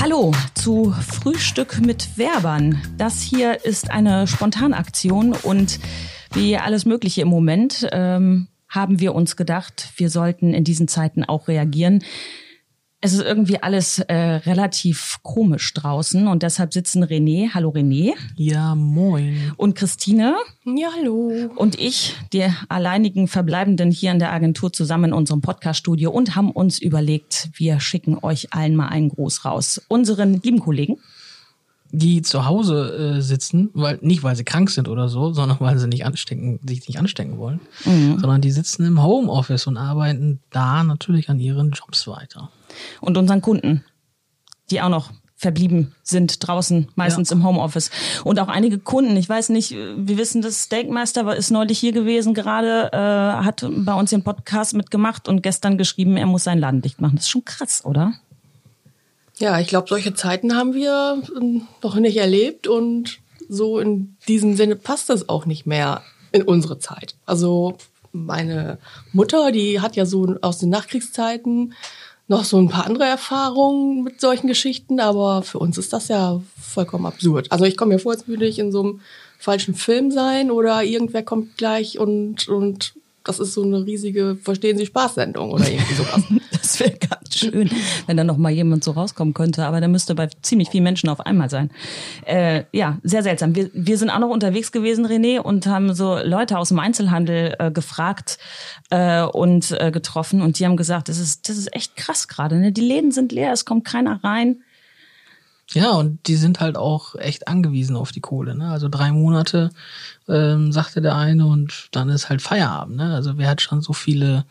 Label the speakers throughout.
Speaker 1: Hallo zu Frühstück mit Werbern. Das hier ist eine Spontanaktion und wie alles Mögliche im Moment ähm, haben wir uns gedacht, wir sollten in diesen Zeiten auch reagieren. Es ist irgendwie alles äh, relativ komisch draußen und deshalb sitzen René, hallo René.
Speaker 2: Ja, moin.
Speaker 1: Und Christine.
Speaker 3: Ja, hallo.
Speaker 1: Und ich, die alleinigen Verbleibenden hier in der Agentur zusammen in unserem Podcaststudio und haben uns überlegt, wir schicken euch allen mal einen Gruß raus. Unseren lieben Kollegen
Speaker 2: die zu Hause äh, sitzen, weil nicht weil sie krank sind oder so, sondern weil sie nicht anstecken, sich nicht anstecken wollen, mhm. sondern die sitzen im Homeoffice und arbeiten da natürlich an ihren Jobs weiter
Speaker 1: und unseren Kunden, die auch noch verblieben sind draußen, meistens ja. im Homeoffice. Und auch einige Kunden, ich weiß nicht, wir wissen, das Steakmeister ist neulich hier gewesen, gerade äh, hat bei uns den Podcast mitgemacht und gestern geschrieben, er muss sein Laden dicht machen. Das ist schon krass, oder?
Speaker 3: Ja, ich glaube, solche Zeiten haben wir ähm, noch nicht erlebt und so in diesem Sinne passt das auch nicht mehr in unsere Zeit. Also meine Mutter, die hat ja so aus den Nachkriegszeiten noch so ein paar andere Erfahrungen mit solchen Geschichten, aber für uns ist das ja vollkommen absurd. Also ich komme mir vor, als würde ich in so einem falschen Film sein oder irgendwer kommt gleich und, und das ist so eine riesige Verstehen Sie Spaß-Sendung oder irgendwie sowas.
Speaker 1: das wäre ganz schön, wenn da noch mal jemand so rauskommen könnte. Aber da müsste bei ziemlich vielen Menschen auf einmal sein. Äh, ja, sehr seltsam. Wir, wir sind auch noch unterwegs gewesen, René, und haben so Leute aus dem Einzelhandel äh, gefragt äh, und äh, getroffen. Und die haben gesagt, das ist, das ist echt krass gerade. Ne? Die Läden sind leer, es kommt keiner rein.
Speaker 2: Ja, und die sind halt auch echt angewiesen auf die Kohle. Ne? Also drei Monate, ähm, sagte der eine, und dann ist halt Feierabend. Ne? Also wer hat schon so viele,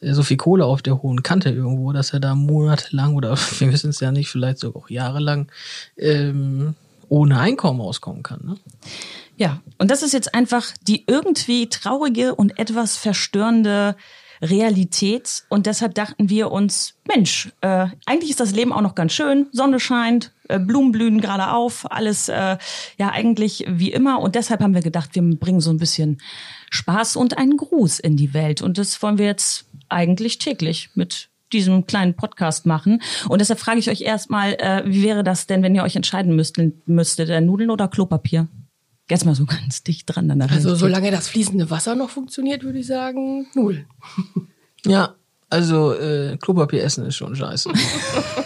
Speaker 2: äh, so viel Kohle auf der hohen Kante irgendwo, dass er da monatelang oder wir wissen es ja nicht, vielleicht sogar auch jahrelang ähm, ohne Einkommen auskommen kann. Ne?
Speaker 1: Ja, und das ist jetzt einfach die irgendwie traurige und etwas verstörende Realität. Und deshalb dachten wir uns, Mensch, äh, eigentlich ist das Leben auch noch ganz schön. Sonne scheint, äh, Blumen blühen gerade auf, alles äh, ja eigentlich wie immer. Und deshalb haben wir gedacht, wir bringen so ein bisschen Spaß und einen Gruß in die Welt. Und das wollen wir jetzt eigentlich täglich mit diesem kleinen Podcast machen. Und deshalb frage ich euch erstmal, äh, wie wäre das denn, wenn ihr euch entscheiden müsstet, müsstet, äh, Nudeln oder Klopapier? Jetzt mal so ganz dicht dran
Speaker 3: an der Also solange das fließende Wasser noch funktioniert, würde ich sagen, Nudeln.
Speaker 2: Ja, also äh, Klopapier essen ist schon scheiße.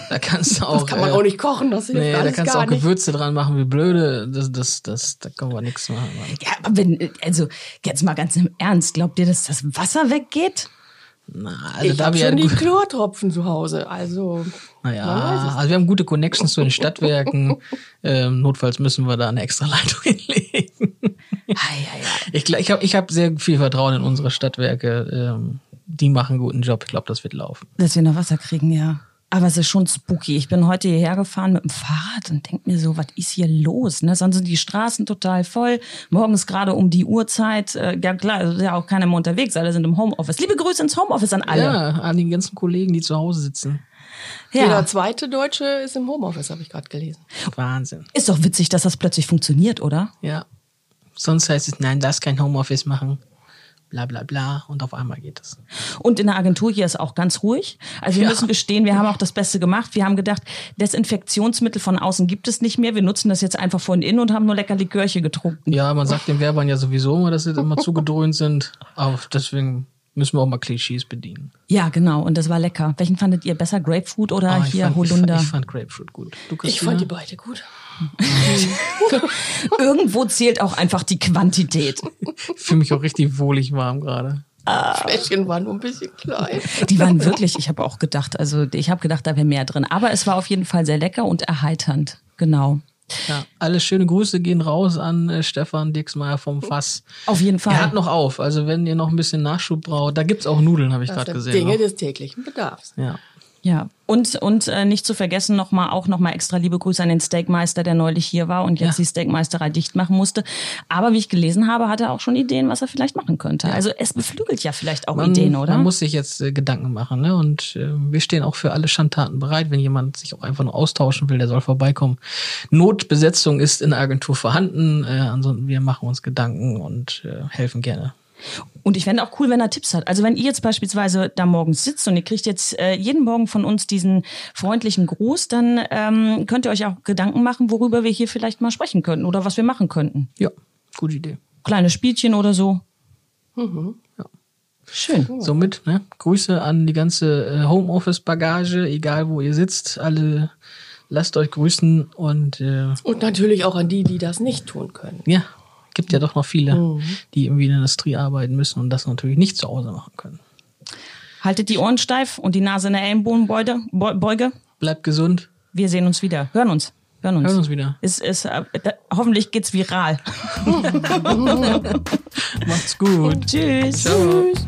Speaker 2: da kannst du auch.
Speaker 3: Das kann man äh, auch nicht kochen, das hilft
Speaker 2: nee,
Speaker 3: alles
Speaker 2: da kannst
Speaker 3: du
Speaker 2: auch Gewürze dran machen wie blöde. Das, das, das, da kann man nichts machen. Mann.
Speaker 1: Ja, aber wenn, also jetzt mal ganz im Ernst, glaubt ihr, dass das Wasser weggeht?
Speaker 3: Na, also ich habe schon die Chlortropfen zu Hause, also.
Speaker 2: Naja, also wir haben gute Connections zu den Stadtwerken. ähm, notfalls müssen wir da eine extra Leitung hinlegen. Ich ich habe ich hab sehr viel Vertrauen in unsere Stadtwerke. Ähm, die machen einen guten Job. Ich glaube, das wird laufen.
Speaker 1: Dass wir noch Wasser kriegen, ja. Aber es ist schon spooky. Ich bin heute hierher gefahren mit dem Fahrrad und denk mir so, was ist hier los? Ne? Sonst sind die Straßen total voll. Morgens gerade um die Uhrzeit. Äh, ja klar, ist ja auch keiner mehr unterwegs. Alle sind im Homeoffice. Liebe Grüße ins Homeoffice an alle.
Speaker 2: Ja, an die ganzen Kollegen, die zu Hause sitzen.
Speaker 3: Ja. Jeder zweite Deutsche ist im Homeoffice, habe ich gerade gelesen.
Speaker 2: Wahnsinn.
Speaker 1: Ist doch witzig, dass das plötzlich funktioniert, oder?
Speaker 2: Ja. Sonst heißt es, nein, das kein Homeoffice machen bla bla bla und auf einmal geht es.
Speaker 1: Und in der Agentur hier ist auch ganz ruhig. Also wir ja. müssen gestehen, wir haben auch das Beste gemacht. Wir haben gedacht, Desinfektionsmittel von außen gibt es nicht mehr. Wir nutzen das jetzt einfach von innen und haben nur lecker Likörche getrunken.
Speaker 2: Ja, man sagt den Werbern ja sowieso immer, dass sie immer zugedröhnt sind. Aber deswegen müssen wir auch mal Klischees bedienen.
Speaker 1: Ja, genau. Und das war lecker. Welchen fandet ihr besser? Grapefruit oder ah, hier
Speaker 2: fand,
Speaker 1: Holunder?
Speaker 2: Ich fand, ich fand Grapefruit gut.
Speaker 3: Du, ich fand die beide gut.
Speaker 1: Irgendwo zählt auch einfach die Quantität.
Speaker 2: Ich fühle mich auch richtig wohlig warm gerade.
Speaker 3: Ah. Fläschchen waren nur ein bisschen klein.
Speaker 1: Die waren wirklich, ich habe auch gedacht, also ich habe gedacht, da wäre mehr drin. Aber es war auf jeden Fall sehr lecker und erheiternd. Genau.
Speaker 2: Ja, alle schöne Grüße gehen raus an äh, Stefan Dixmeier vom Fass.
Speaker 1: Auf jeden Fall.
Speaker 2: Er hat noch auf, also wenn ihr noch ein bisschen Nachschub braucht, da gibt's auch Nudeln, habe ich gerade gesehen.
Speaker 3: Dinge
Speaker 2: noch.
Speaker 3: des täglichen Bedarfs.
Speaker 2: Ja.
Speaker 1: Ja, und, und äh, nicht zu vergessen nochmal auch nochmal extra liebe Grüße an den Steakmeister, der neulich hier war und jetzt ja. die Steakmeisterei dicht machen musste. Aber wie ich gelesen habe, hat er auch schon Ideen, was er vielleicht machen könnte. Ja. Also es beflügelt ja vielleicht auch
Speaker 2: man,
Speaker 1: Ideen, oder?
Speaker 2: Man muss sich jetzt äh, Gedanken machen. Ne? Und äh, wir stehen auch für alle Schandtaten bereit. Wenn jemand sich auch einfach nur austauschen will, der soll vorbeikommen. Notbesetzung ist in der Agentur vorhanden. Äh, ansonsten wir machen uns Gedanken und äh, helfen gerne.
Speaker 1: Und ich fände auch cool, wenn er Tipps hat. Also wenn ihr jetzt beispielsweise da morgens sitzt und ihr kriegt jetzt äh, jeden Morgen von uns diesen freundlichen Gruß, dann ähm, könnt ihr euch auch Gedanken machen, worüber wir hier vielleicht mal sprechen könnten oder was wir machen könnten.
Speaker 2: Ja, gute Idee.
Speaker 1: Kleine Spielchen oder so.
Speaker 2: Mhm. Ja.
Speaker 1: Schön.
Speaker 2: Somit, ne, Grüße an die ganze äh, Homeoffice-Bagage, egal wo ihr sitzt, alle lasst euch grüßen und äh,
Speaker 3: Und natürlich auch an die, die das nicht tun können.
Speaker 2: ja, gibt ja doch noch viele, die irgendwie in der Industrie arbeiten müssen und das natürlich nicht zu Hause machen können.
Speaker 1: Haltet die Ohren steif und die Nase in der Ellenbogenbeuge. Beu- Beuge.
Speaker 2: Bleibt gesund,
Speaker 1: Wir sehen uns wieder. Hören uns. Hören uns.
Speaker 2: hören uns wieder.
Speaker 1: Ist, ist, äh, hoffentlich geht's viral.
Speaker 2: Macht's gut.
Speaker 1: Tschüss.
Speaker 2: Ciao.
Speaker 3: Tschüss.